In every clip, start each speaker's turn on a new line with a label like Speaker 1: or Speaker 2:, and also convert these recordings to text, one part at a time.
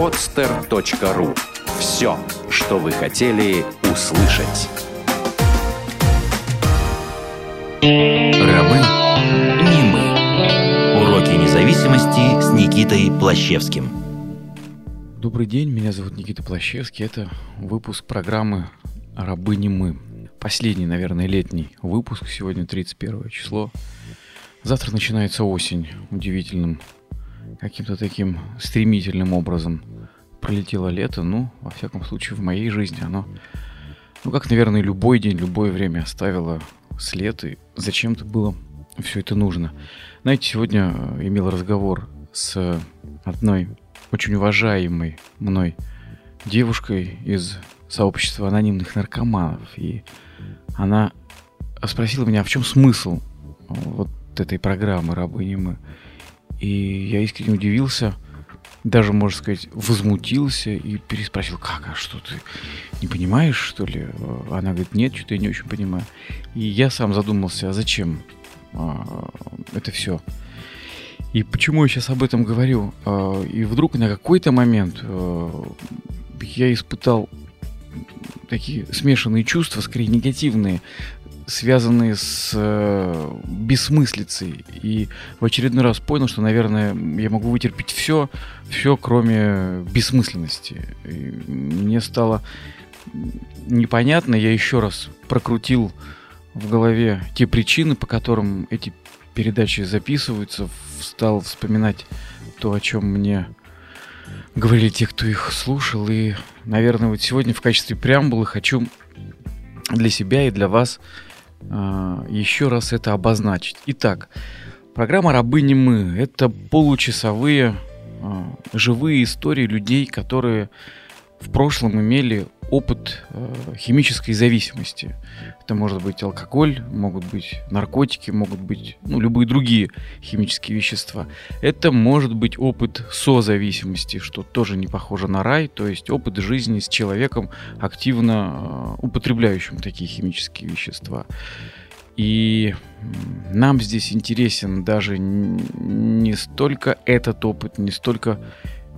Speaker 1: podster.ru Все, что вы хотели услышать.
Speaker 2: Рабы не мы. Уроки независимости с Никитой Плащевским.
Speaker 3: Добрый день, меня зовут Никита Плащевский. Это выпуск программы «Рабы не мы». Последний, наверное, летний выпуск. Сегодня 31 число. Завтра начинается осень удивительным, каким-то таким стремительным образом. Пролетело лето, ну, во всяком случае, в моей жизни оно, ну, как, наверное, любой день, любое время оставило след, и зачем-то было все это нужно. Знаете, сегодня э, имел разговор с одной очень уважаемой мной девушкой из сообщества анонимных наркоманов, и она спросила меня, а в чем смысл вот этой программы «Рабы мы». И я искренне удивился, даже, можно сказать, возмутился и переспросил, как, а что ты не понимаешь, что ли? Она говорит, нет, что-то я не очень понимаю. И я сам задумался, а зачем а, это все? И почему я сейчас об этом говорю? А, и вдруг на какой-то момент а, я испытал такие смешанные чувства, скорее негативные, связанные с э, бессмыслицей. И в очередной раз понял, что, наверное, я могу вытерпеть все, все, кроме бессмысленности. И мне стало непонятно, я еще раз прокрутил в голове те причины, по которым эти передачи записываются, стал вспоминать то, о чем мне говорили те, кто их слушал. И, наверное, вот сегодня в качестве преамбулы хочу для себя и для вас еще раз это обозначить. Итак, программа «Рабы не мы» — это получасовые а, живые истории людей, которые в прошлом имели опыт э, химической зависимости. Это может быть алкоголь, могут быть наркотики, могут быть ну, любые другие химические вещества. Это может быть опыт созависимости, что тоже не похоже на рай, то есть опыт жизни с человеком, активно э, употребляющим такие химические вещества. И нам здесь интересен даже не столько этот опыт, не столько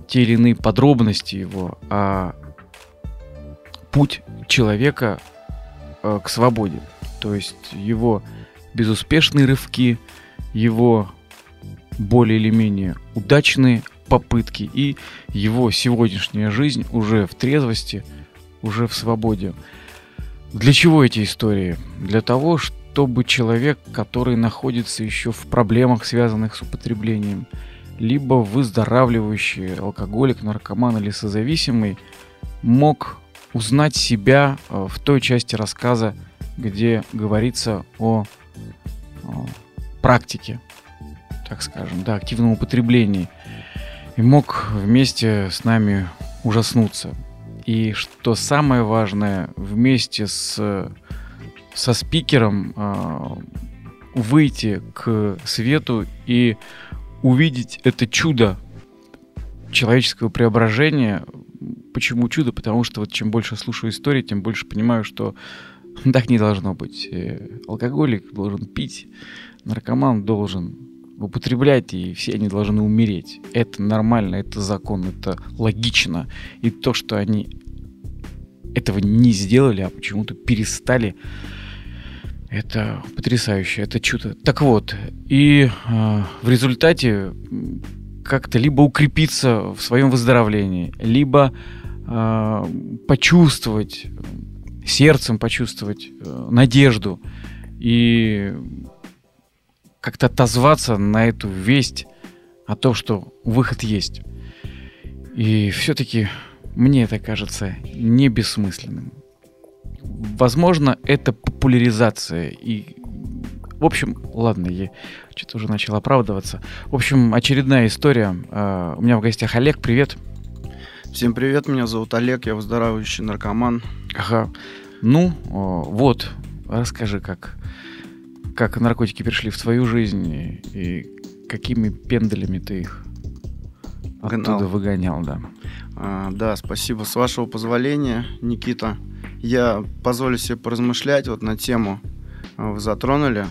Speaker 3: те или иные подробности его, а путь человека э, к свободе. То есть его безуспешные рывки, его более или менее удачные попытки и его сегодняшняя жизнь уже в трезвости, уже в свободе. Для чего эти истории? Для того, чтобы человек, который находится еще в проблемах, связанных с употреблением, либо выздоравливающий алкоголик, наркоман или созависимый, мог узнать себя э, в той части рассказа, где говорится о, практике, так скажем, да, активном употреблении. И мог вместе с нами ужаснуться. И что самое важное, вместе с, со спикером э, выйти к свету и увидеть это чудо человеческого преображения Почему чудо? Потому что вот чем больше слушаю истории, тем больше понимаю, что так не должно быть. Алкоголик должен пить, наркоман должен употреблять, и все они должны умереть. Это нормально, это закон, это логично. И то, что они этого не сделали, а почему-то перестали, это потрясающе, это чудо. Так вот, и э, в результате как-то либо укрепиться в своем выздоровлении, либо э, почувствовать, сердцем почувствовать э, надежду и как-то отозваться на эту весть о том, что выход есть. И все-таки мне это кажется не бессмысленным. Возможно, это популяризация и в общем, ладно, я что-то уже начал оправдываться. В общем, очередная история. Uh, у меня в гостях Олег, привет.
Speaker 4: Всем привет, меня зовут Олег, я выздоравливающий наркоман.
Speaker 3: Ага. Ну, вот, расскажи, как, как наркотики пришли в твою жизнь и, какими пендалями ты их Гнал. оттуда выгонял, да.
Speaker 4: А, да, спасибо. С вашего позволения, Никита, я позволю себе поразмышлять вот на тему, вы затронули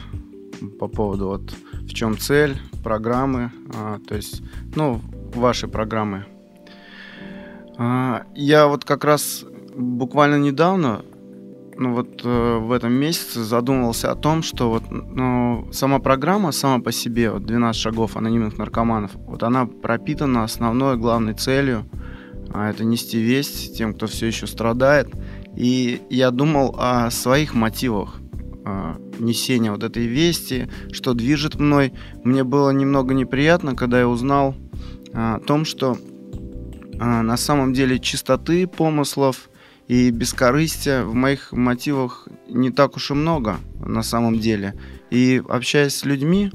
Speaker 4: по поводу вот в чем цель программы, а, то есть, ну, вашей программы. А, я вот как раз буквально недавно, ну вот э, в этом месяце задумывался о том, что вот ну, сама программа сама по себе, вот 12 шагов анонимных наркоманов, вот она пропитана основной главной целью, а это нести весть тем, кто все еще страдает. И я думал о своих мотивах э, несения вот этой вести, что движет мной. Мне было немного неприятно, когда я узнал о том, что а, на самом деле чистоты помыслов и бескорыстия в моих мотивах не так уж и много на самом деле. И общаясь с людьми,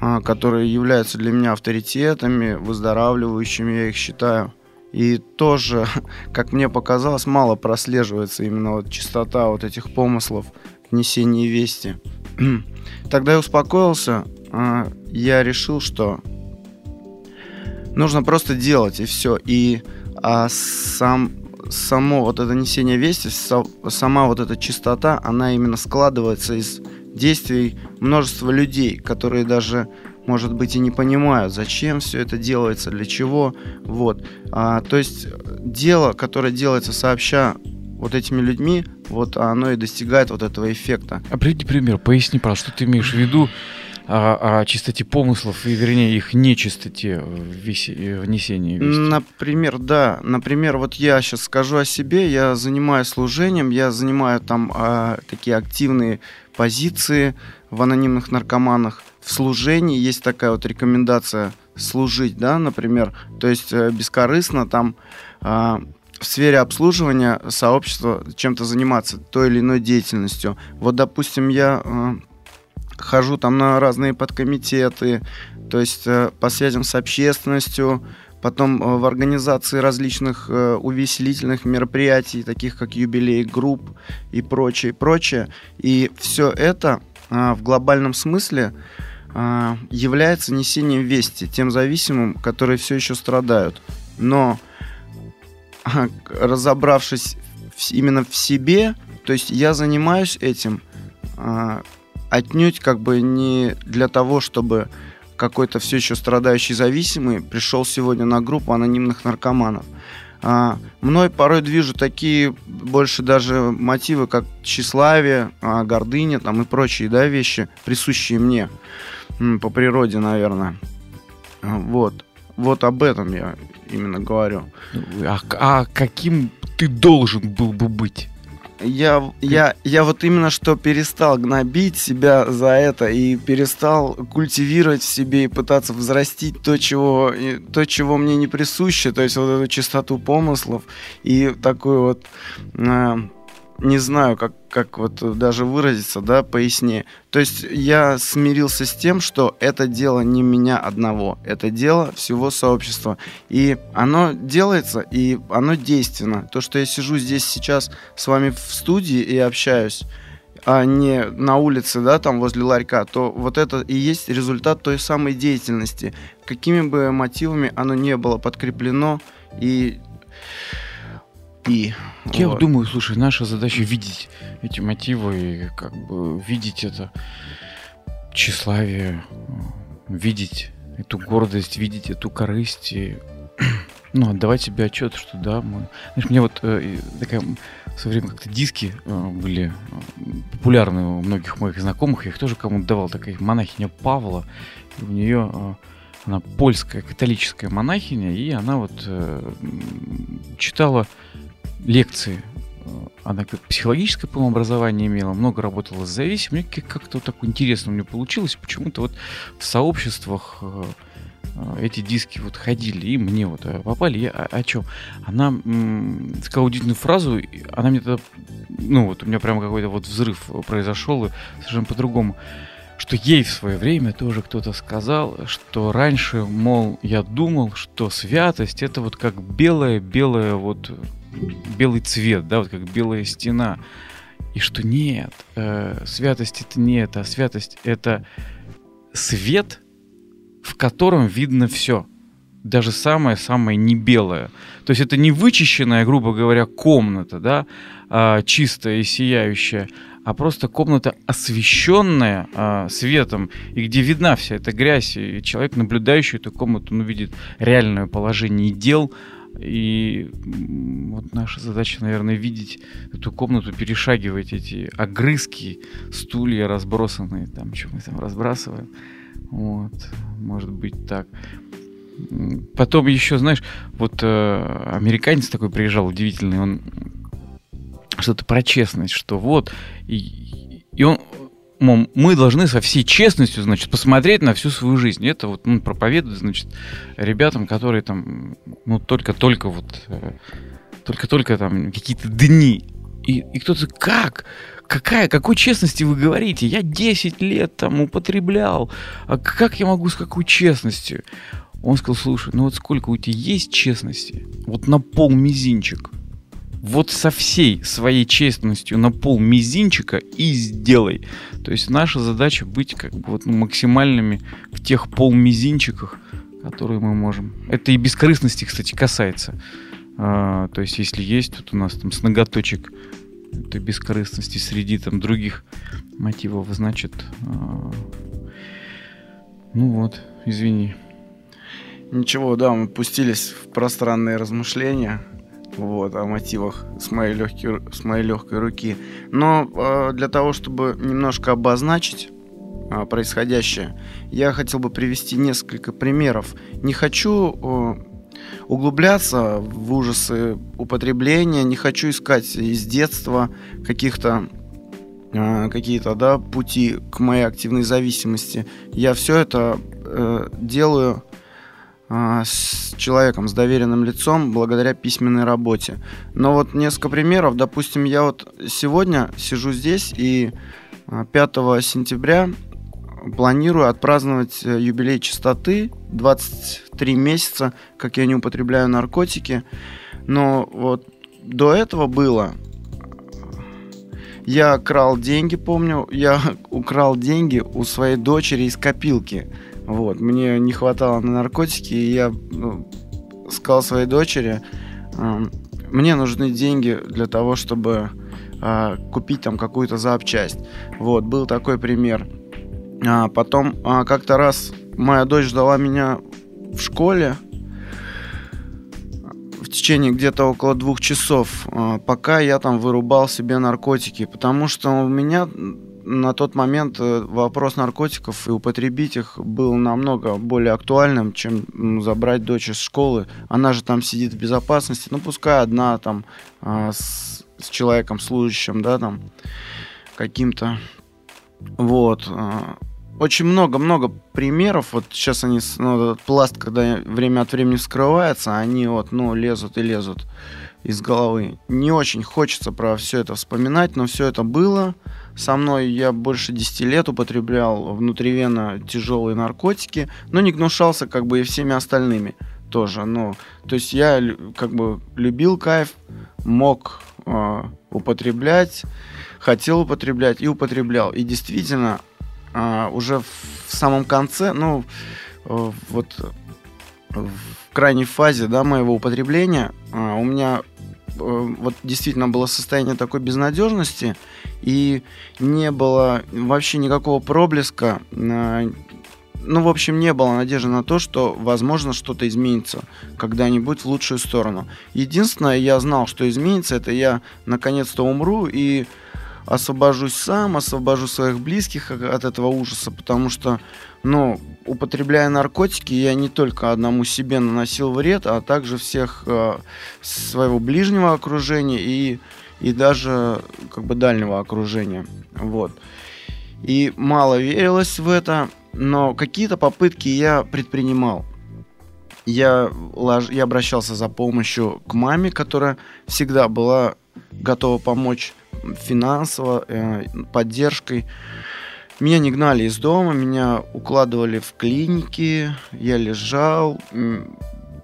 Speaker 4: а, которые являются для меня авторитетами, выздоравливающими, я их считаю, и тоже, как мне показалось, мало прослеживается именно вот чистота вот этих помыслов, несения вести. Тогда я успокоился, а, я решил, что нужно просто делать и все. И а, сам само вот это несение вести, сама вот эта чистота, она именно складывается из действий множества людей, которые даже, может быть, и не понимают, зачем все это делается, для чего. Вот. А, то есть дело, которое делается сообща вот этими людьми, вот оно и достигает вот этого эффекта.
Speaker 3: А приведи пример, поясни, про что ты имеешь в виду о, чистоте помыслов, и вернее их нечистоте внесения вести?
Speaker 4: Например, да. Например, вот я сейчас скажу о себе. Я занимаюсь служением, я занимаю там а, такие активные позиции в анонимных наркоманах. В служении есть такая вот рекомендация служить, да, например, то есть э, бескорыстно там а, в сфере обслуживания сообщества чем-то заниматься, той или иной деятельностью. Вот, допустим, я а, хожу там на разные подкомитеты, то есть э, по связям с общественностью, потом э, в организации различных э, увеселительных мероприятий, таких как юбилей групп и прочее, прочее. И все это в глобальном смысле является несением вести тем зависимым, которые все еще страдают. Но разобравшись именно в себе, то есть я занимаюсь этим отнюдь как бы не для того, чтобы какой-то все еще страдающий зависимый пришел сегодня на группу анонимных наркоманов. А, мной порой движут такие больше даже мотивы, как тщеславие, а, гордыня там и прочие да, вещи, присущие мне по природе, наверное. Вот. Вот об этом я именно говорю.
Speaker 3: А, а каким ты должен был бы быть?
Speaker 4: Я, я, я вот именно что перестал гнобить себя за это и перестал культивировать в себе и пытаться взрастить то, чего, то, чего мне не присуще, то есть вот эту чистоту помыслов и такую вот э, не знаю, как, как вот даже выразиться, да, пояснее. То есть я смирился с тем, что это дело не меня одного, это дело всего сообщества. И оно делается, и оно действенно. То, что я сижу здесь сейчас с вами в студии и общаюсь, а не на улице, да, там возле ларька, то вот это и есть результат той самой деятельности. Какими бы мотивами оно не было подкреплено и
Speaker 3: и я вот. думаю, слушай, наша задача видеть эти мотивы и как бы видеть это тщеславие, видеть эту гордость, видеть эту корысть и ну, отдавать себе отчет, что да, мы... Знаешь, мне вот э, такая в свое время как-то диски э, были э, популярны у многих моих знакомых, я их тоже кому-то давал, такая монахиня Павла, у нее э, она польская католическая монахиня, и она вот э, читала лекции. Она как психологическое, по образование имела, много работала с зависимыми. Как-то вот так интересно у меня получилось. Почему-то вот в сообществах э, э, эти диски вот ходили, и мне вот э, попали. Я о, о чем? Она сказала удивительную фразу, она мне тогда, ну вот у меня прямо какой-то вот взрыв произошел, и совершенно по-другому что ей в свое время тоже кто-то сказал, что раньше, мол, я думал, что святость это вот как белая-белая вот белый цвет, да, вот как белая стена. И что нет, э, святость это не это, а святость это свет, в котором видно все. Даже самое-самое не белое. То есть это не вычищенная, грубо говоря, комната, да, э, чистая и сияющая, а просто комната освещенная э, светом, и где видна вся эта грязь, и человек, наблюдающий эту комнату, он увидит реальное положение дел, И вот наша задача, наверное, видеть эту комнату, перешагивать эти огрызки, стулья разбросанные, там, что мы там разбрасываем. Вот, может быть так. Потом еще, знаешь, вот э, американец такой приезжал удивительный, он что-то про честность, что вот, и, и он, мы должны со всей честностью, значит, посмотреть на всю свою жизнь. Это вот он проповедует, значит, ребятам, которые там, ну, только-только вот, э, только-только там какие-то дни. И, и кто-то, как? Какая, какой честности вы говорите? Я 10 лет там употреблял. А как я могу с какой честностью? Он сказал, слушай, ну вот сколько у тебя есть честности? Вот на пол мизинчик. Вот со всей своей честностью на пол мизинчика и сделай. То есть наша задача быть как бы вот максимальными в тех пол мизинчиках, которые мы можем. Это и бескорыстности, кстати, касается. А, то есть если есть вот у нас там с ноготочек этой бескорыстности среди там других мотивов, значит, а, ну вот, извини.
Speaker 4: Ничего, да, мы пустились в пространные размышления вот, о мотивах с моей, легкой, с моей легкой руки. Но э, для того, чтобы немножко обозначить э, происходящее, я хотел бы привести несколько примеров. Не хочу э, углубляться в ужасы употребления, не хочу искать из детства каких-то э, какие-то да, пути к моей активной зависимости. Я все это э, делаю с человеком, с доверенным лицом, благодаря письменной работе. Но вот несколько примеров. Допустим, я вот сегодня сижу здесь и 5 а, сентября планирую отпраздновать э, юбилей чистоты. 23 месяца, как я не употребляю наркотики. Но вот до этого было... Я крал деньги, помню, я украл деньги у своей дочери из копилки. Вот, мне не хватало на наркотики, и я ну, сказал своей дочери, э, мне нужны деньги для того, чтобы э, купить там какую-то запчасть. Вот, был такой пример. А потом а, как-то раз моя дочь ждала меня в школе в течение где-то около двух часов, а, пока я там вырубал себе наркотики, потому что у меня на тот момент э, вопрос наркотиков и употребить их был намного более актуальным, чем забрать дочь из школы. Она же там сидит в безопасности, ну пускай одна там а, с, с человеком служащим, да, там каким-то. Вот. А, очень много-много примеров. Вот сейчас они, ну, этот пласт, когда время от времени скрывается, они вот, ну, лезут и лезут из головы. Не очень хочется про все это вспоминать, но все это было со мной. Я больше 10 лет употреблял внутривенно тяжелые наркотики, но не гнушался как бы и всеми остальными тоже. Ну, то есть я как бы любил кайф, мог э, употреблять, хотел употреблять и употреблял. И действительно, э, уже в самом конце, ну, э, вот в крайней фазе да, моего употребления э, у меня вот действительно было состояние такой безнадежности, и не было вообще никакого проблеска, ну, в общем, не было надежды на то, что, возможно, что-то изменится когда-нибудь в лучшую сторону. Единственное, я знал, что изменится, это я наконец-то умру и освобожусь сам, освобожу своих близких от этого ужаса, потому что, ну, употребляя наркотики, я не только одному себе наносил вред, а также всех э, своего ближнего окружения и, и даже как бы дальнего окружения. Вот. И мало верилось в это, но какие-то попытки я предпринимал. Я, лож... я обращался за помощью к маме, которая всегда была готова помочь финансово, э, поддержкой. Меня не гнали из дома, меня укладывали в клиники, я лежал,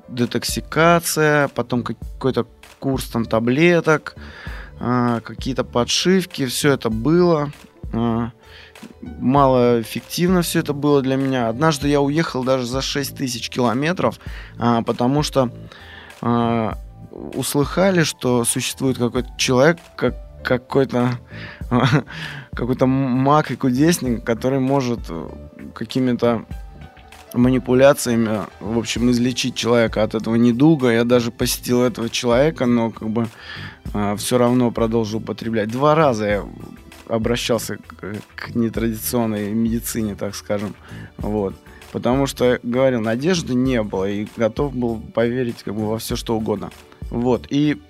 Speaker 4: детоксикация, потом какой-то курс там таблеток, э, какие-то подшивки, все это было. Э, мало эффективно все это было для меня. Однажды я уехал даже за 6 тысяч километров, э, потому что э, услыхали, что существует какой-то человек, как какой-то какой-то маг и кудесник, который может э, какими-то манипуляциями, в общем, излечить человека от этого недуга. Я даже посетил этого человека, но как бы э, все равно продолжил употреблять. Два раза я обращался к, к нетрадиционной медицине, так скажем. Вот. Потому что, говорил, надежды не было и готов был поверить как бы во все что угодно. Вот. И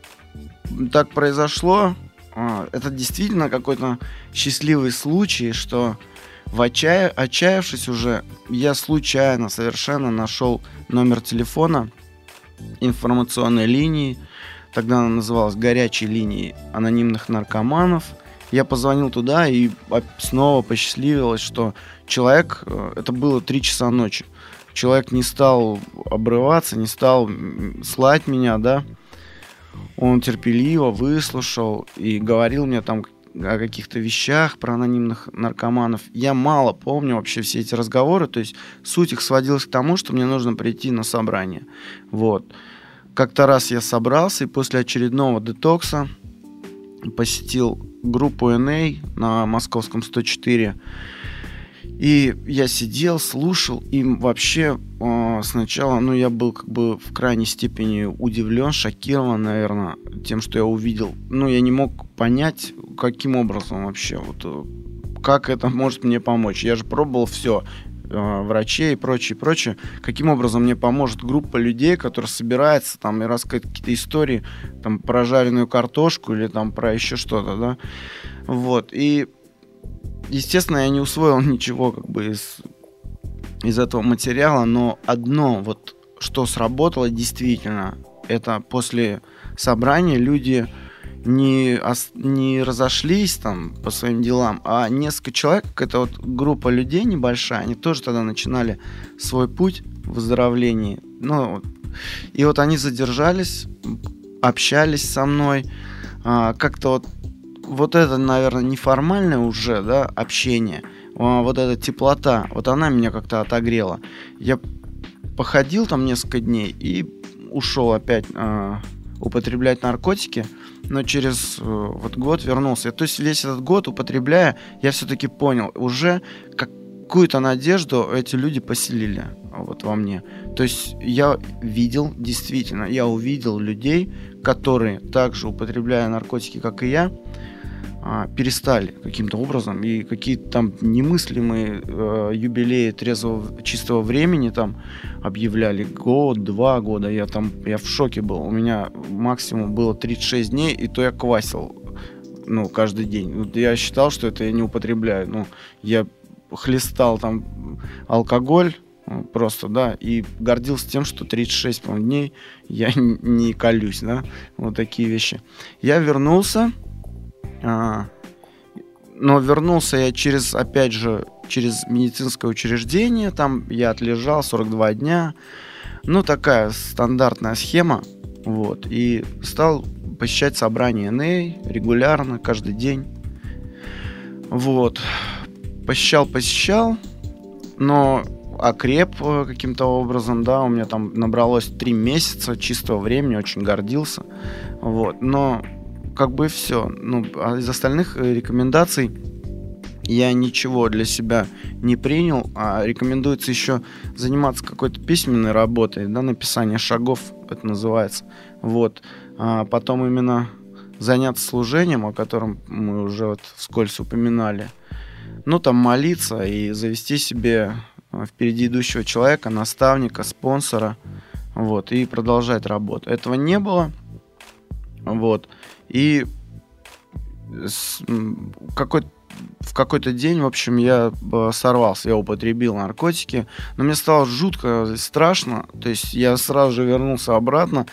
Speaker 4: так произошло. А, это действительно какой-то счастливый случай, что в отчая... отчаявшись уже, я случайно совершенно нашел номер телефона информационной линии. Тогда она называлась горячей линией анонимных наркоманов. Я позвонил туда и снова посчастливилось, что человек, э, это было 3 часа ночи, человек не стал обрываться, не стал слать меня, да, он терпеливо выслушал и говорил мне там о каких-то вещах про анонимных наркоманов. Я мало помню вообще все эти разговоры, то есть суть их сводилась к тому, что мне нужно прийти на собрание. Вот. Как-то раз я собрался и после очередного детокса посетил группу NA на московском 104 и я сидел, слушал, и вообще э, сначала, ну, я был как бы в крайней степени удивлен, шокирован, наверное, тем, что я увидел. Ну, я не мог понять, каким образом вообще, вот, э, как это может мне помочь. Я же пробовал все, э, врачей и прочее, прочее. Каким образом мне поможет группа людей, которая собирается там и рассказывает какие-то истории, там, про жареную картошку или там про еще что-то, да. Вот, и естественно, я не усвоил ничего как бы из, из этого материала, но одно вот, что сработало действительно, это после собрания люди не, не разошлись там по своим делам, а несколько человек, это вот группа людей небольшая, они тоже тогда начинали свой путь в выздоровлении. Ну, и вот они задержались, общались со мной, а, как-то вот вот это, наверное, неформальное уже, да, общение, а, вот эта теплота, вот она меня как-то отогрела. Я походил там несколько дней и ушел опять э, употреблять наркотики, но через э, вот год вернулся. То есть весь этот год употребляя, я все-таки понял, уже какую-то надежду эти люди поселили вот во мне. То есть я видел, действительно, я увидел людей, которые также употребляя наркотики, как и я, а, перестали каким-то образом и какие-то там немыслимые э, юбилеи трезвого чистого времени там объявляли год, два года. Я там я в шоке был. У меня максимум было 36 дней, и то я квасил ну, каждый день. Я считал, что это я не употребляю. Ну, я хлестал там алкоголь, э, просто, да, и гордился тем, что 36, по дней я не колюсь, да, вот такие вещи. Я вернулся, но вернулся я через, опять же, через медицинское учреждение, там я отлежал 42 дня, ну, такая стандартная схема, вот, и стал посещать собрания НЭЙ регулярно, каждый день, вот, посещал, посещал, но окреп э, каким-то образом, да, у меня там набралось три месяца чистого времени, очень гордился, вот, но как бы все. Ну, а из остальных э, рекомендаций я ничего для себя не принял, а рекомендуется еще заниматься какой-то письменной работой, да, написание шагов, это называется. Вот. А потом именно заняться служением, о котором мы уже вот вскользь упоминали. Ну, там молиться и завести себе э, впереди идущего человека, наставника, спонсора, вот, и продолжать работу. Этого не было, вот. И какой в какой-то день, в общем, я э, сорвался, я употребил наркотики, но мне стало жутко страшно, то есть я сразу же вернулся обратно.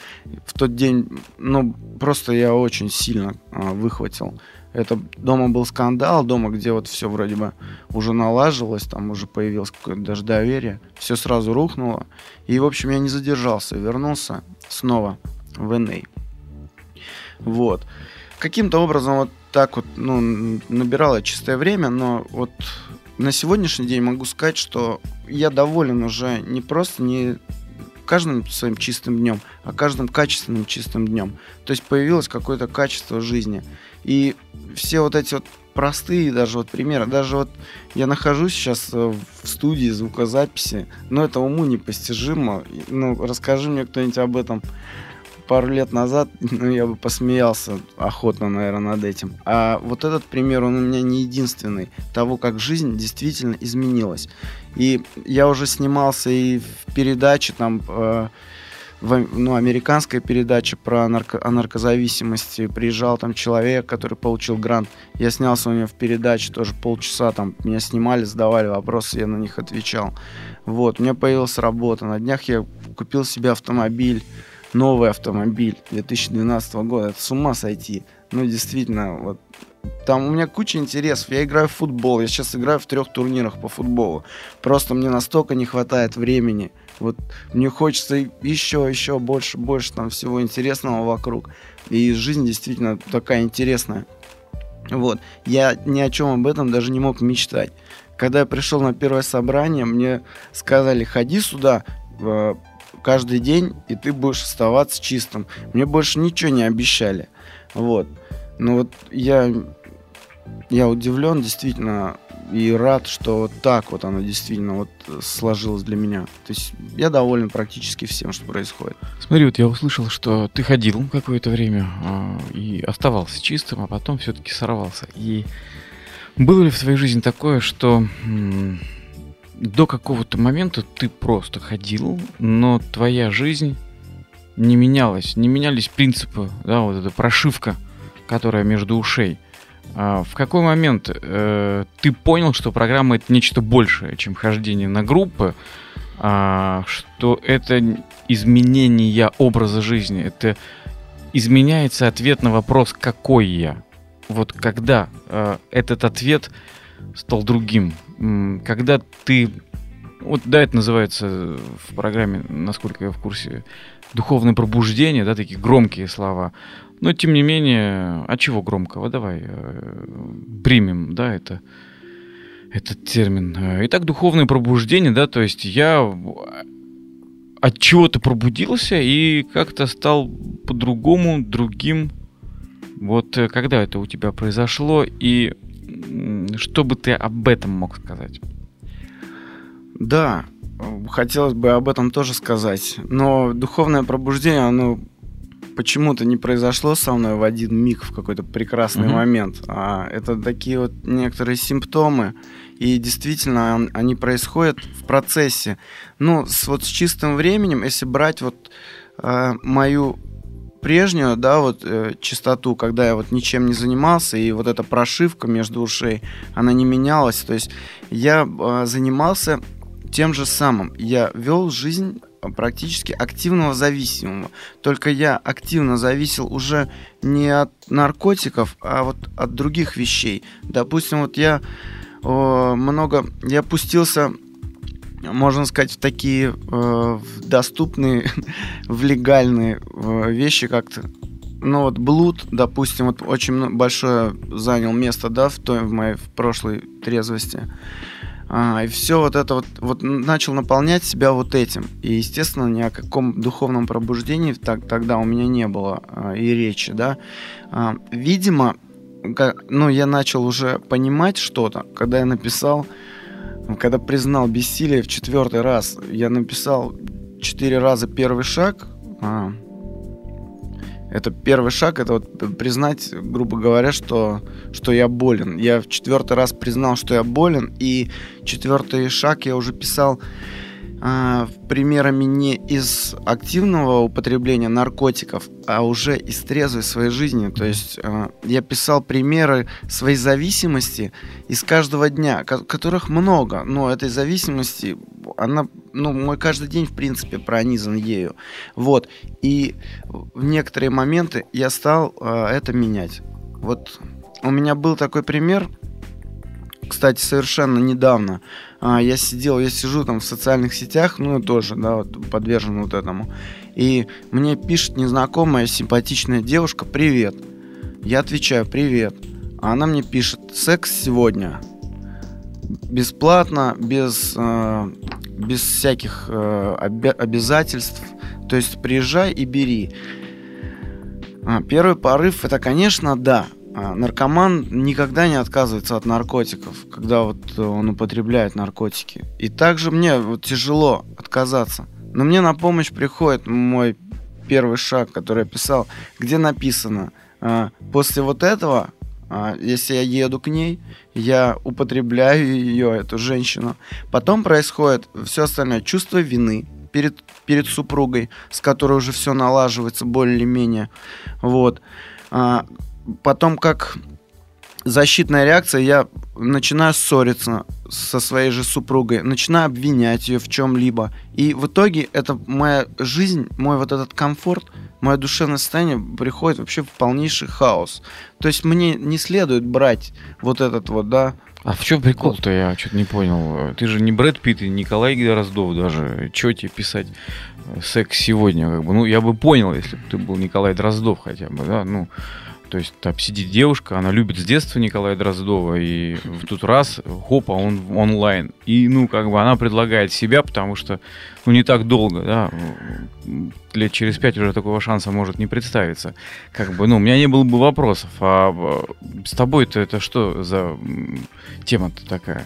Speaker 4: В тот день, ну, просто я очень сильно а, выхватил. Это дома был скандал, дома, где вот все вроде бы уже налаживалось, там уже появилось какое-то даже доверие, все сразу рухнуло. И, в общем, я не задержался, вернулся снова в НА. Вот. Каким-то образом вот так вот, ну, набирала чистое время, но вот на сегодняшний день могу сказать, что я доволен уже не просто не каждым своим чистым днем, а каждым качественным чистым днем. То есть появилось какое-то качество жизни. И все вот эти вот простые даже вот примеры. Даже вот я нахожусь сейчас э, в студии звукозаписи, но это уму непостижимо. Ну, расскажи мне кто-нибудь об этом пару лет назад, ну, я бы посмеялся охотно, наверное, над этим. А вот этот пример, он у меня не единственный. Того, как жизнь действительно изменилась. И я уже снимался и в передаче там... Э, в, ну, американская передача про нарко, о наркозависимости. Приезжал там человек, который получил грант. Я снялся у него в передаче тоже полчаса. Там меня снимали, задавали вопросы, я на них отвечал. Вот, у меня появилась работа. На днях я купил себе автомобиль новый автомобиль 2012 года. Это с ума сойти. Ну, действительно, вот там у меня куча интересов. Я играю в футбол. Я сейчас играю в трех турнирах по футболу. Просто мне настолько не хватает времени. Вот мне хочется еще, еще больше, больше там всего интересного вокруг. И жизнь действительно такая интересная. Вот. Я ни о чем об этом даже не мог мечтать. Когда я пришел на первое собрание, мне сказали, ходи сюда, э, каждый день, и ты будешь оставаться чистым. Мне больше ничего не обещали. Вот. Ну вот я, я удивлен действительно и рад, что вот так вот оно действительно вот сложилось для меня. То есть я доволен практически всем, что происходит.
Speaker 3: Смотри, вот я услышал, что ты ходил какое-то время э, и оставался чистым, а потом все-таки сорвался. И было ли в твоей жизни такое, что до какого-то момента ты просто ходил, но твоя жизнь не менялась, не менялись принципы, да, вот эта прошивка, которая между ушей. А в какой момент э, ты понял, что программа это нечто большее, чем хождение на группы, а, что это изменение образа жизни, это изменяется ответ на вопрос «какой я?». Вот когда э, этот ответ стал другим, когда ты... Вот да, это называется в программе, насколько я в курсе, духовное пробуждение, да, такие громкие слова. Но тем не менее, а чего громкого? Давай э, примем, да, это этот термин. Итак, духовное пробуждение, да, то есть я от чего-то пробудился и как-то стал по-другому, другим. Вот э, когда это у тебя произошло и что бы ты об этом мог сказать?
Speaker 4: Да, хотелось бы об этом тоже сказать. Но духовное пробуждение, оно почему-то не произошло со мной в один миг, в какой-то прекрасный mm-hmm. момент. А это такие вот некоторые симптомы, и действительно они происходят в процессе. Ну, с, вот с чистым временем, если брать вот э, мою прежнюю, да, вот э, чистоту, когда я вот ничем не занимался, и вот эта прошивка между ушей, она не менялась. То есть я э, занимался тем же самым. Я вел жизнь практически активного зависимого. Только я активно зависел уже не от наркотиков, а вот от других вещей. Допустим, вот я э, много... Я пустился можно сказать, в такие э, доступные, в легальные э, вещи как-то. Ну вот блуд, допустим, вот очень большое занял место, да, в той в моей в прошлой трезвости. А, и все вот это вот, вот начал наполнять себя вот этим. И, естественно, ни о каком духовном пробуждении так, тогда у меня не было а, и речи, да. А, видимо, как, ну, я начал уже понимать что-то, когда я написал когда признал бессилие в четвертый раз, я написал четыре раза первый шаг. А, это первый шаг, это вот признать, грубо говоря, что, что я болен. Я в четвертый раз признал, что я болен, и четвертый шаг я уже писал а, примерами не из активного употребления наркотиков, а уже из трезвой своей жизни. То есть а, я писал примеры своей зависимости из каждого дня, которых много, но этой зависимости, она, ну, мой каждый день, в принципе, пронизан ею. Вот. И в некоторые моменты я стал а, это менять. Вот у меня был такой пример, кстати, совершенно недавно а, я сидел, я сижу там в социальных сетях, ну, тоже, да, вот, подвержен вот этому. И мне пишет незнакомая симпатичная девушка «Привет». Я отвечаю «Привет». А она мне пишет «Секс сегодня». Бесплатно, без, э, без всяких э, оби- обязательств. То есть приезжай и бери. А, первый порыв это, конечно, да. А, наркоман никогда не отказывается от наркотиков, когда вот он употребляет наркотики. И также мне вот тяжело отказаться. Но мне на помощь приходит мой первый шаг, который я писал, где написано, а, после вот этого, а, если я еду к ней, я употребляю ее, эту женщину. Потом происходит все остальное, чувство вины перед, перед супругой, с которой уже все налаживается более-менее. Вот потом как защитная реакция, я начинаю ссориться со своей же супругой, начинаю обвинять ее в чем-либо. И в итоге это моя жизнь, мой вот этот комфорт, мое душевное состояние приходит вообще в полнейший хаос. То есть мне не следует брать вот этот вот, да,
Speaker 3: а в чем прикол-то, я что-то не понял. Ты же не Брэд Питт и Николай Гроздов даже. Че тебе писать секс сегодня? Как бы? Ну, я бы понял, если бы ты был Николай Дроздов хотя бы, да, ну... То есть там сидит девушка, она любит с детства Николая Дроздова, и в тут раз, хопа, он онлайн. И, ну, как бы она предлагает себя, потому что, ну, не так долго, да, лет через пять уже такого шанса может не представиться. Как бы, ну, у меня не было бы вопросов, а с тобой-то это что за тема-то такая?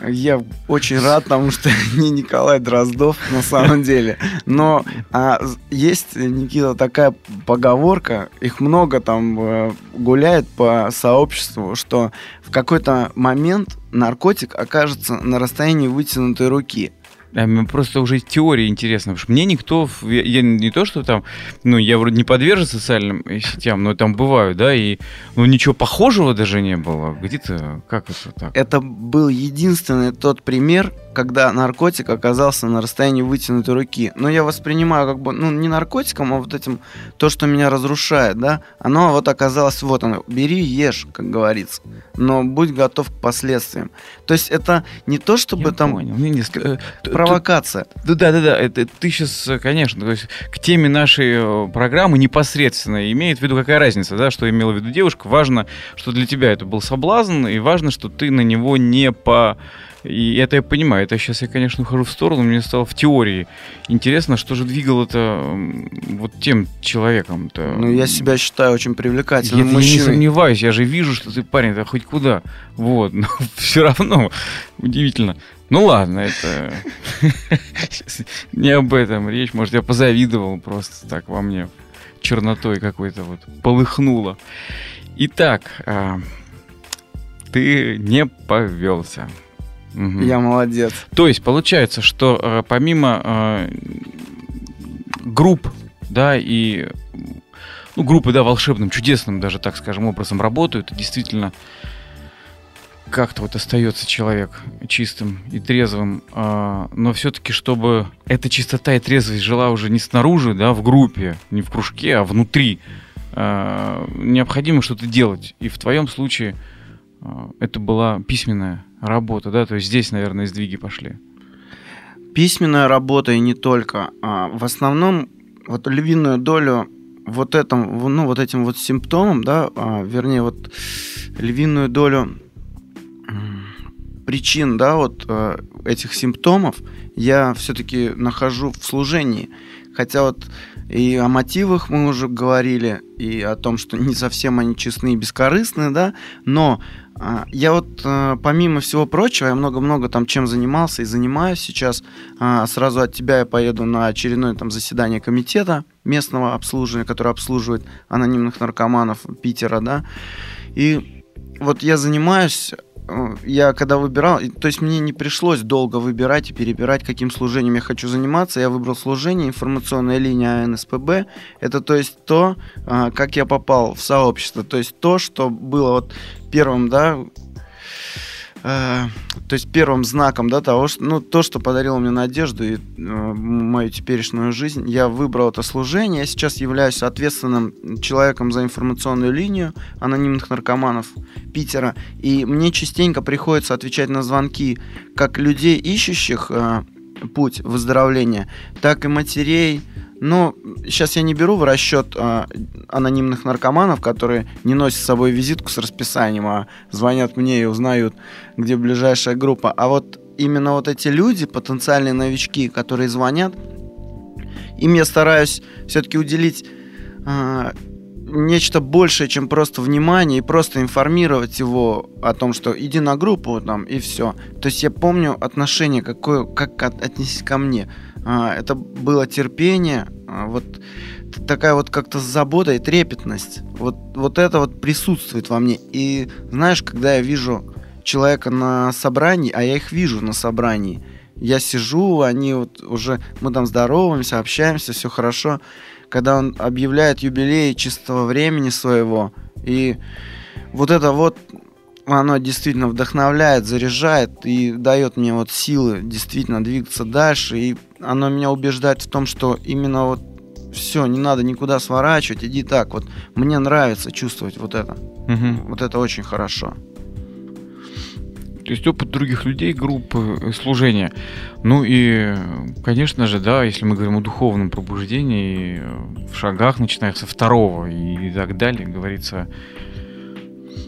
Speaker 4: Я очень рад, потому что не Николай Дроздов на самом деле. Но а, есть, Никита, такая поговорка, их много там э, гуляет по сообществу, что в какой-то момент наркотик окажется на расстоянии вытянутой руки.
Speaker 3: Мне просто уже теория интересна, потому что мне никто, я, я не то, что там, ну, я вроде не подвержен социальным сетям, но там бываю, да, и, ну, ничего похожего даже не было. Где-то, как это так?
Speaker 4: Это был единственный тот пример, когда наркотик оказался на расстоянии вытянутой руки. Но я воспринимаю как бы, ну, не наркотиком, а вот этим, то, что меня разрушает, да, оно вот оказалось, вот оно, бери, ешь, как говорится, но будь готов к последствиям. То есть это не то, чтобы я там... Понял. Не, не, э, провокация.
Speaker 3: Да, да, да, это ты сейчас, конечно, то есть к теме нашей э, программы непосредственно имеет в виду какая разница, да, что имела в виду девушка. Важно, что для тебя это был соблазн, и важно, что ты на него не по и это я понимаю. Это сейчас я, конечно, ухожу в сторону. Мне стало в теории интересно, что же двигало это вот тем человеком-то.
Speaker 4: Ну, я себя считаю очень привлекательным
Speaker 3: я, я не сомневаюсь. Я же вижу, что ты парень, да хоть куда. Вот. Но все равно удивительно. Ну ладно, это не об этом речь. Может, я позавидовал просто так во мне чернотой какой-то вот полыхнуло. Итак, а, ты не повелся.
Speaker 4: Угу. Я молодец.
Speaker 3: То есть получается, что э, помимо э, групп, да, и ну, группы, да, волшебным, чудесным даже, так скажем, образом работают, действительно как-то вот остается человек чистым и трезвым, э, но все-таки, чтобы эта чистота и трезвость жила уже не снаружи, да, в группе, не в кружке, а внутри, э, необходимо что-то делать. И в твоем случае э, это была письменная работа, да? То есть здесь, наверное, сдвиги пошли.
Speaker 4: Письменная работа и не только. А, в основном вот львиную долю вот этом, ну, вот этим вот симптомом, да, а, вернее, вот львиную долю причин, да, вот а, этих симптомов я все-таки нахожу в служении. Хотя вот и о мотивах мы уже говорили, и о том, что не совсем они честны и бескорыстны, да, но а, я вот, а, помимо всего прочего, я много-много там чем занимался и занимаюсь сейчас. А, сразу от тебя я поеду на очередное там заседание комитета местного обслуживания, который обслуживает анонимных наркоманов Питера, да. И вот я занимаюсь я когда выбирал, то есть мне не пришлось долго выбирать и перебирать, каким служением я хочу заниматься. Я выбрал служение, информационная линия АНСПБ. Это то есть то, как я попал в сообщество. То есть то, что было вот первым, да, э, то есть первым знаком, да, того, что, ну, то, что подарило мне надежду и э, мою теперешнюю жизнь, я выбрал это служение. Я сейчас являюсь ответственным человеком за информационную линию анонимных наркоманов Питера, и мне частенько приходится отвечать на звонки как людей, ищущих э, путь выздоровления, так и матерей, ну, сейчас я не беру в расчет а, анонимных наркоманов, которые не носят с собой визитку с расписанием, а звонят мне и узнают, где ближайшая группа. А вот именно вот эти люди, потенциальные новички, которые звонят, им я стараюсь все-таки уделить а, нечто большее, чем просто внимание, и просто информировать его о том, что иди на группу там, и все. То есть я помню отношение, какое, как от, отнеслись ко мне. А, это было терпение, а, вот такая вот как-то забота и трепетность. Вот, вот это вот присутствует во мне. И знаешь, когда я вижу человека на собрании, а я их вижу на собрании, я сижу, они вот уже, мы там здороваемся, общаемся, все хорошо. Когда он объявляет юбилей чистого времени своего, и вот это вот, оно действительно вдохновляет, заряжает и дает мне вот силы действительно двигаться дальше, и оно меня убеждает в том, что именно вот все, не надо никуда сворачивать, иди так. Вот мне нравится чувствовать вот это. Угу. Вот это очень хорошо.
Speaker 3: То есть опыт других людей, группы, э, служения. Ну и, конечно же, да, если мы говорим о духовном пробуждении, э, в шагах, начиная со второго и так далее, говорится,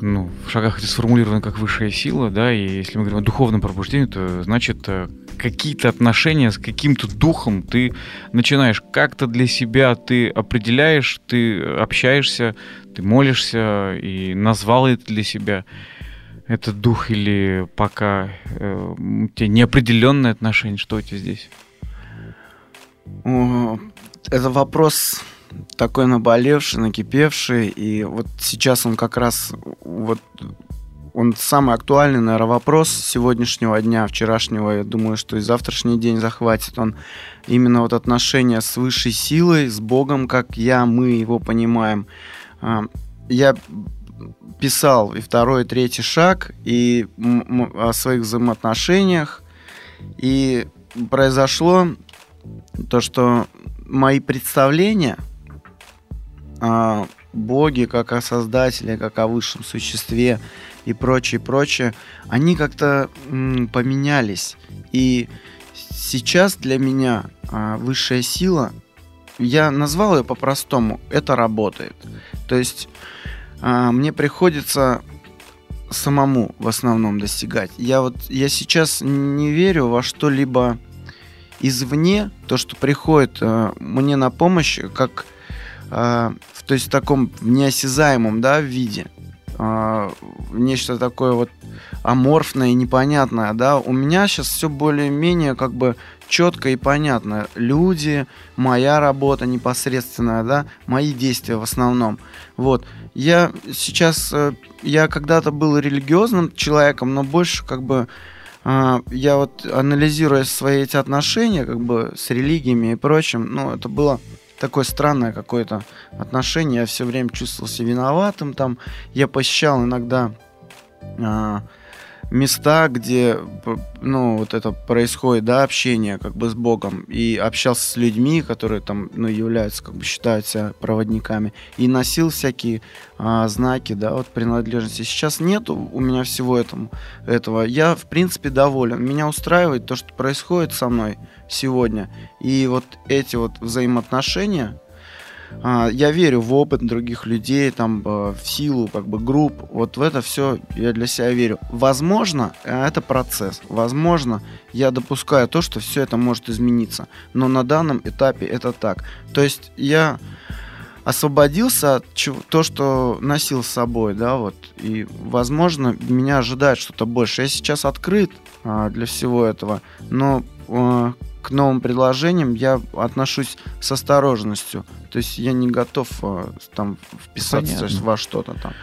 Speaker 3: ну, в шагах это сформулировано как высшая сила, да, и если мы говорим о духовном пробуждении, то значит э, какие-то отношения с каким-то духом ты начинаешь как-то для себя ты определяешь, ты общаешься, ты молишься и назвал это для себя этот дух или пока э, у тебя неопределенное отношение, что у тебя здесь?
Speaker 4: Это вопрос такой наболевший, накипевший, и вот сейчас он как раз вот он самый актуальный, наверное, вопрос сегодняшнего дня, вчерашнего, я думаю, что и завтрашний день захватит он именно вот отношения с высшей силой, с Богом, как я, мы его понимаем. А, я писал и второй, и третий шаг, и о своих взаимоотношениях, и произошло то, что мои представления о Боге, как о Создателе, как о высшем существе, и прочее, прочее, они как-то поменялись. И сейчас для меня а, высшая сила, я назвал ее по-простому, это работает. То есть а, мне приходится самому в основном достигать. Я вот я сейчас не верю во что-либо извне, то, что приходит а, мне на помощь, как а, в, то есть в таком неосязаемом да, виде э, нечто такое вот аморфное и непонятное, да, у меня сейчас все более-менее как бы четко и понятно. Люди, моя работа непосредственная, да, мои действия в основном. Вот. Я сейчас, э, я когда-то был религиозным человеком, но больше как бы э, я вот анализируя свои эти отношения как бы с религиями и прочим, ну, это было такое странное какое-то отношение. Я все время чувствовал себя виноватым. Там я посещал иногда а, места, где, ну, вот это происходит, да, общение как бы с Богом, и общался с людьми, которые там, ну, являются, как бы считаются проводниками, и носил всякие а, знаки, да, вот принадлежности. Сейчас нету у меня всего этому, этого. Я, в принципе, доволен. Меня устраивает то, что происходит со мной сегодня. И вот эти вот взаимоотношения, а, я верю в опыт других людей, там, в силу как бы групп. Вот в это все я для себя верю. Возможно, это процесс. Возможно, я допускаю то, что все это может измениться. Но на данном этапе это так. То есть я освободился от чего, то, что носил с собой, да, вот, и, возможно, меня ожидает что-то больше. Я сейчас открыт а, для всего этого, но а, к новым предложениям я отношусь с осторожностью. То есть я не готов э, там вписаться понятно. во что-то там.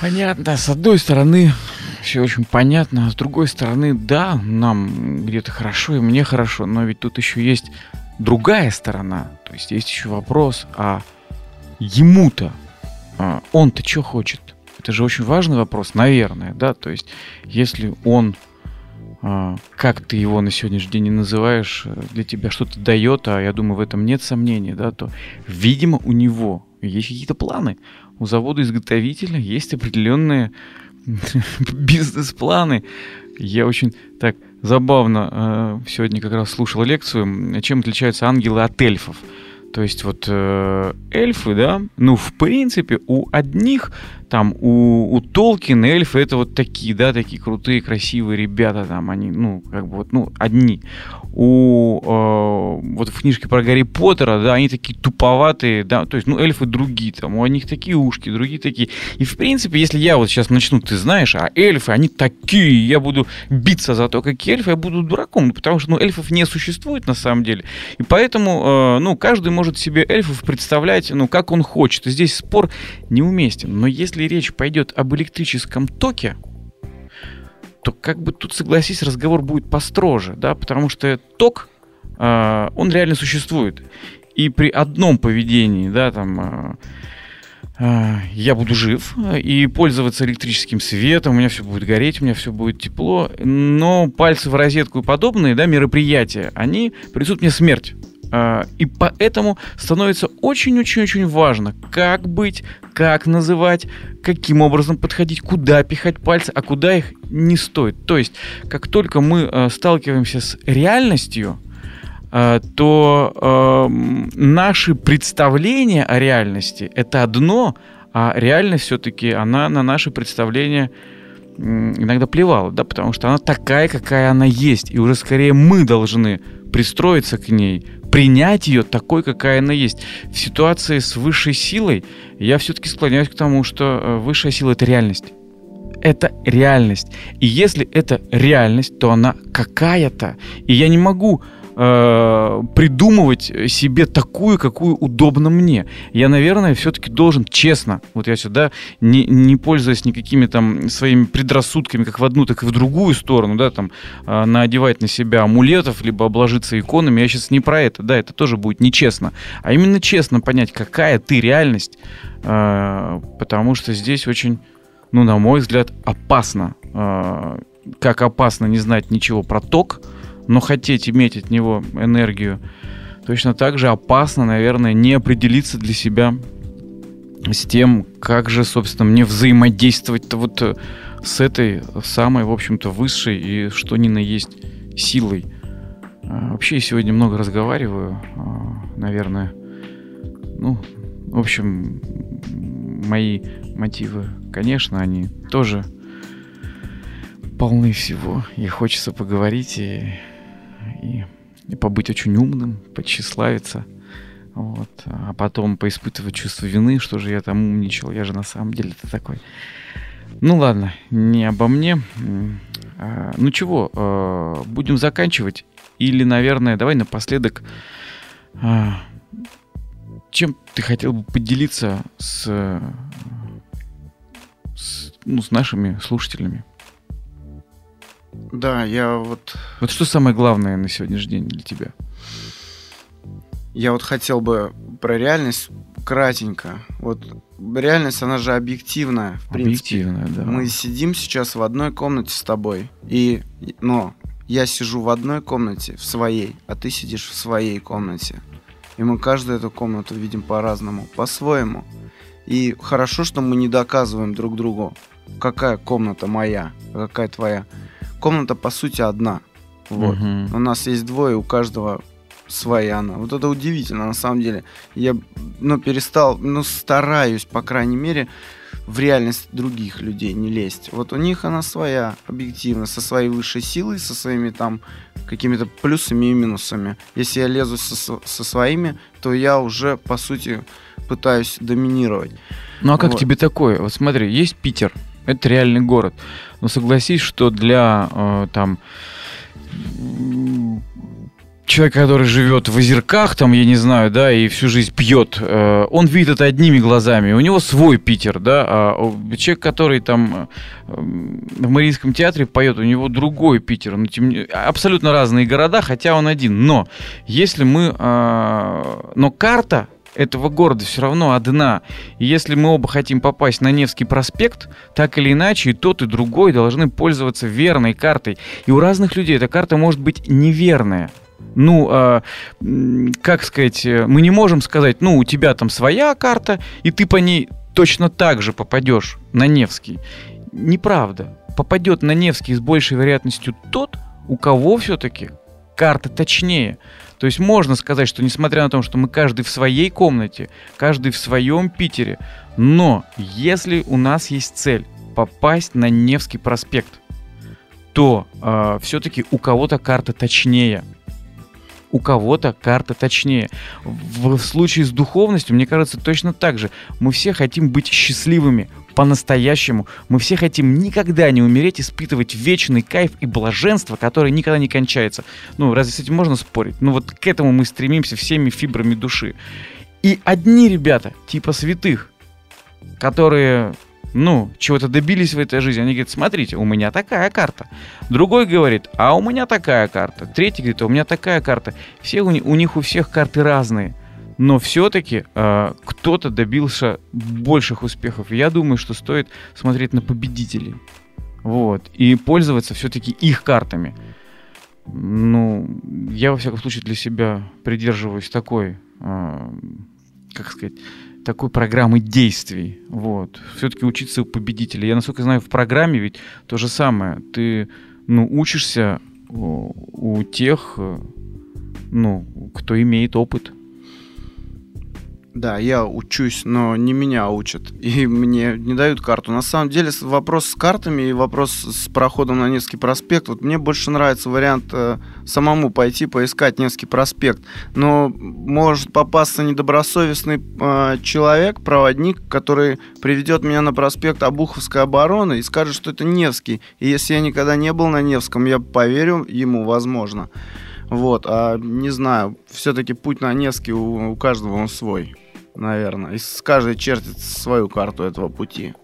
Speaker 3: Понятно. С одной стороны, все очень понятно, а с другой стороны, да, нам где-то хорошо, и мне хорошо, но ведь тут еще есть другая сторона. То есть есть еще вопрос, а ему-то, а он-то что хочет? Это же очень важный вопрос, наверное, да, то есть если он как ты его на сегодняшний день не называешь, э, для тебя что-то дает, а я думаю, в этом нет сомнений, да, то, видимо, у него есть какие-то планы. У завода-изготовителя есть определенные бизнес-планы. Я очень так забавно э, сегодня как раз слушал лекцию, чем отличаются ангелы от эльфов. То есть вот э, эльфы, да, ну, в принципе, у одних, там, у, у Толкина эльфы это вот такие, да, такие крутые, красивые ребята, там, они, ну, как бы вот, ну, одни. У, э, вот в книжке про Гарри Поттера, да, они такие туповатые, да, то есть, ну, эльфы другие, там, у них такие ушки, другие такие. И, в принципе, если я вот сейчас начну, ты знаешь, а эльфы, они такие, я буду биться за то, какие эльфы, я буду дураком, потому что, ну, эльфов не существует на самом деле. И поэтому, э, ну, каждый может себе эльфов представлять, ну, как он хочет. И здесь спор неуместен. Но если речь пойдет об электрическом токе, то как бы тут, согласись, разговор будет построже, да, потому что ток, э, он реально существует. И при одном поведении, да, там, э, э, я буду жив и пользоваться электрическим светом, у меня все будет гореть, у меня все будет тепло, но пальцы в розетку и подобные, да, мероприятия, они принесут мне смерть. А, и поэтому становится очень-очень-очень важно, как быть, как называть, каким образом подходить, куда пихать пальцы, а куда их не стоит. То есть, как только мы а, сталкиваемся с реальностью, а, то наши представления о реальности это одно, а реальность все-таки она на наши представления иногда плевала, да, потому что она такая, какая она есть, и уже скорее мы должны пристроиться к ней, принять ее такой, какая она есть. В ситуации с высшей силой я все-таки склоняюсь к тому, что э, высшая сила — это реальность. Это реальность. И если это реальность, то она какая-то. И я не могу э, придумывать себе такую, какую удобно мне. Я, наверное, все-таки должен честно, вот я сюда, не, не пользуясь никакими там своими предрассудками, как в одну, так и в другую сторону, да, там, э, наодевать на себя амулетов, либо обложиться иконами, я сейчас не про это, да, это тоже будет нечестно, а именно честно понять, какая ты реальность, э, потому что здесь очень, ну, на мой взгляд, опасно, э, как опасно не знать ничего про ток, но хотеть иметь от него энергию, точно так же опасно, наверное, не определиться для себя с тем, как же, собственно, мне взаимодействовать-то вот э, с этой самой, в общем-то, высшей и что ни на есть силой. А, вообще, я сегодня много разговариваю, а, наверное. Ну, в общем, мои мотивы, конечно, они тоже полны всего. И хочется поговорить и и, и побыть очень умным, потщеславиться. Вот. А потом поиспытывать чувство вины, что же я там умничал, я же на самом деле-то такой. Ну ладно, не обо мне. А, ну чего, а, будем заканчивать? Или, наверное, давай напоследок, а, чем ты хотел бы поделиться с, с, ну, с нашими слушателями?
Speaker 4: Да, я вот...
Speaker 3: Вот что самое главное на сегодняшний день для тебя?
Speaker 4: Я вот хотел бы про реальность кратенько. Вот реальность, она же объективная, в принципе.
Speaker 3: Объективная, да.
Speaker 4: Мы сидим сейчас в одной комнате с тобой. И, но я сижу в одной комнате, в своей, а ты сидишь в своей комнате. И мы каждую эту комнату видим по-разному, по-своему. И хорошо, что мы не доказываем друг другу, какая комната моя, а какая твоя комната по сути одна. Вот. Угу. У нас есть двое, у каждого своя она. Вот это удивительно, на самом деле. Я, ну, перестал, ну, стараюсь, по крайней мере, в реальность других людей не лезть. Вот у них она своя, объективно, со своей высшей силой, со своими там какими-то плюсами и минусами. Если я лезу со, со своими, то я уже, по сути, пытаюсь доминировать.
Speaker 3: Ну а как вот. тебе такое? Вот смотри, есть Питер, это реальный город. Но согласись, что для э, там человека, который живет в озерках, там, я не знаю, да, и всю жизнь пьет, э, он видит это одними глазами. У него свой Питер, да, а человек, который там э, в Мариинском театре поет, у него другой Питер. Ну, тем, абсолютно разные города, хотя он один. Но если мы... Э, но карта этого города все равно одна. И если мы оба хотим попасть на Невский проспект, так или иначе и тот, и другой должны пользоваться верной картой. И у разных людей эта карта может быть неверная. Ну, э, как сказать, мы не можем сказать, ну, у тебя там своя карта, и ты по ней точно так же попадешь на Невский. Неправда. Попадет на Невский с большей вероятностью тот, у кого все-таки карта точнее. То есть можно сказать, что несмотря на то, что мы каждый в своей комнате, каждый в своем Питере, но если у нас есть цель попасть на Невский проспект, то э, все-таки у кого-то карта точнее у кого-то карта точнее. В случае с духовностью, мне кажется, точно так же. Мы все хотим быть счастливыми, по-настоящему. Мы все хотим никогда не умереть, испытывать вечный кайф и блаженство, которое никогда не кончается. Ну, разве с этим можно спорить? Ну, вот к этому мы стремимся всеми фибрами души. И одни ребята, типа святых, которые ну, чего-то добились в этой жизни. Они говорят, смотрите, у меня такая карта. Другой говорит, а у меня такая карта. Третий говорит, а у меня такая карта. Все у, у них у всех карты разные. Но все-таки э, кто-то добился больших успехов. я думаю, что стоит смотреть на победителей. Вот. И пользоваться все-таки их картами. Ну, я, во всяком случае, для себя придерживаюсь такой, э, как сказать, такой программы действий. Вот. Все-таки учиться у победителей. Я, насколько знаю, в программе ведь то же самое. Ты ну, учишься у, у тех, э, ну, кто имеет опыт.
Speaker 4: Да, я учусь, но не меня учат. И мне не дают карту. На самом деле вопрос с картами и вопрос с проходом на Невский проспект. Вот мне больше нравится вариант э, самому пойти поискать Невский проспект. Но может попасться недобросовестный э, человек, проводник, который приведет меня на проспект Обуховской обороны и скажет, что это Невский. И если я никогда не был на Невском, я поверю ему, возможно. Вот, а не знаю, все-таки путь на Невский у, у каждого он свой наверное. И с каждой чертит свою карту этого пути.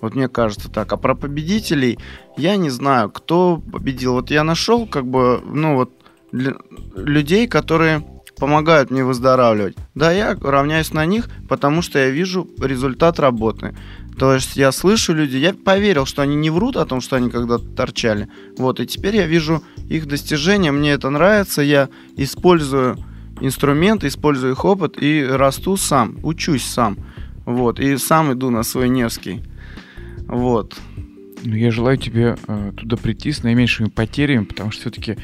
Speaker 4: Вот мне кажется так. А про победителей я не знаю, кто победил. Вот я нашел как бы, ну вот, людей, которые помогают мне выздоравливать. Да, я равняюсь на них, потому что я вижу результат работы. То есть я слышу людей, я поверил, что они не врут о том, что они когда-то торчали. Вот, и теперь я вижу их достижения, мне это нравится, я использую инструменты, использую их опыт и расту сам, учусь сам. Вот, и сам иду на свой Невский. Вот.
Speaker 3: Ну, я желаю тебе э, туда прийти с наименьшими потерями, потому что все-таки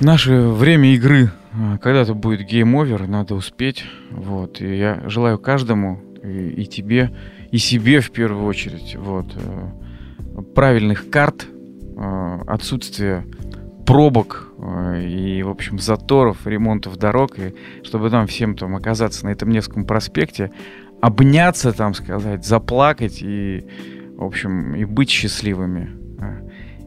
Speaker 3: наше время игры э, когда-то будет game over, надо успеть. Вот. И я желаю каждому, и, и тебе, и себе в первую очередь, вот, э, правильных карт, э, отсутствия пробок и, в общем, заторов, ремонтов дорог, и чтобы нам всем там оказаться на этом Невском проспекте, обняться там, сказать, заплакать и, в общем, и быть счастливыми. А.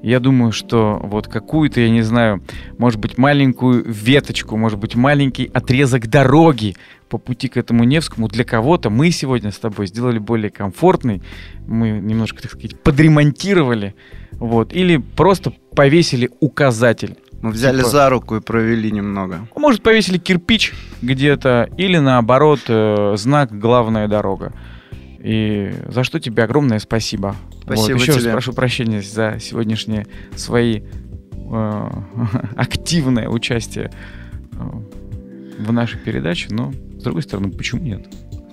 Speaker 3: Я думаю, что вот какую-то, я не знаю, может быть, маленькую веточку, может быть, маленький отрезок дороги по пути к этому Невскому для кого-то мы сегодня с тобой сделали более комфортный. Мы немножко, так сказать, подремонтировали вот. Или просто повесили указатель.
Speaker 4: Мы взяли типа, за руку и провели немного.
Speaker 3: Может, повесили кирпич где-то, или наоборот, э, знак «Главная дорога». И за что тебе огромное спасибо.
Speaker 4: Спасибо
Speaker 3: вот, еще
Speaker 4: тебе.
Speaker 3: раз прошу прощения за сегодняшние свои э, активное участие э, в нашей передаче, но с другой стороны, почему нет?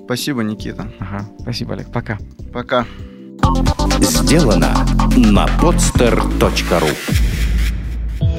Speaker 4: Спасибо, Никита.
Speaker 3: Ага, спасибо, Олег. Пока.
Speaker 4: Пока.
Speaker 1: Сделано на podster.ru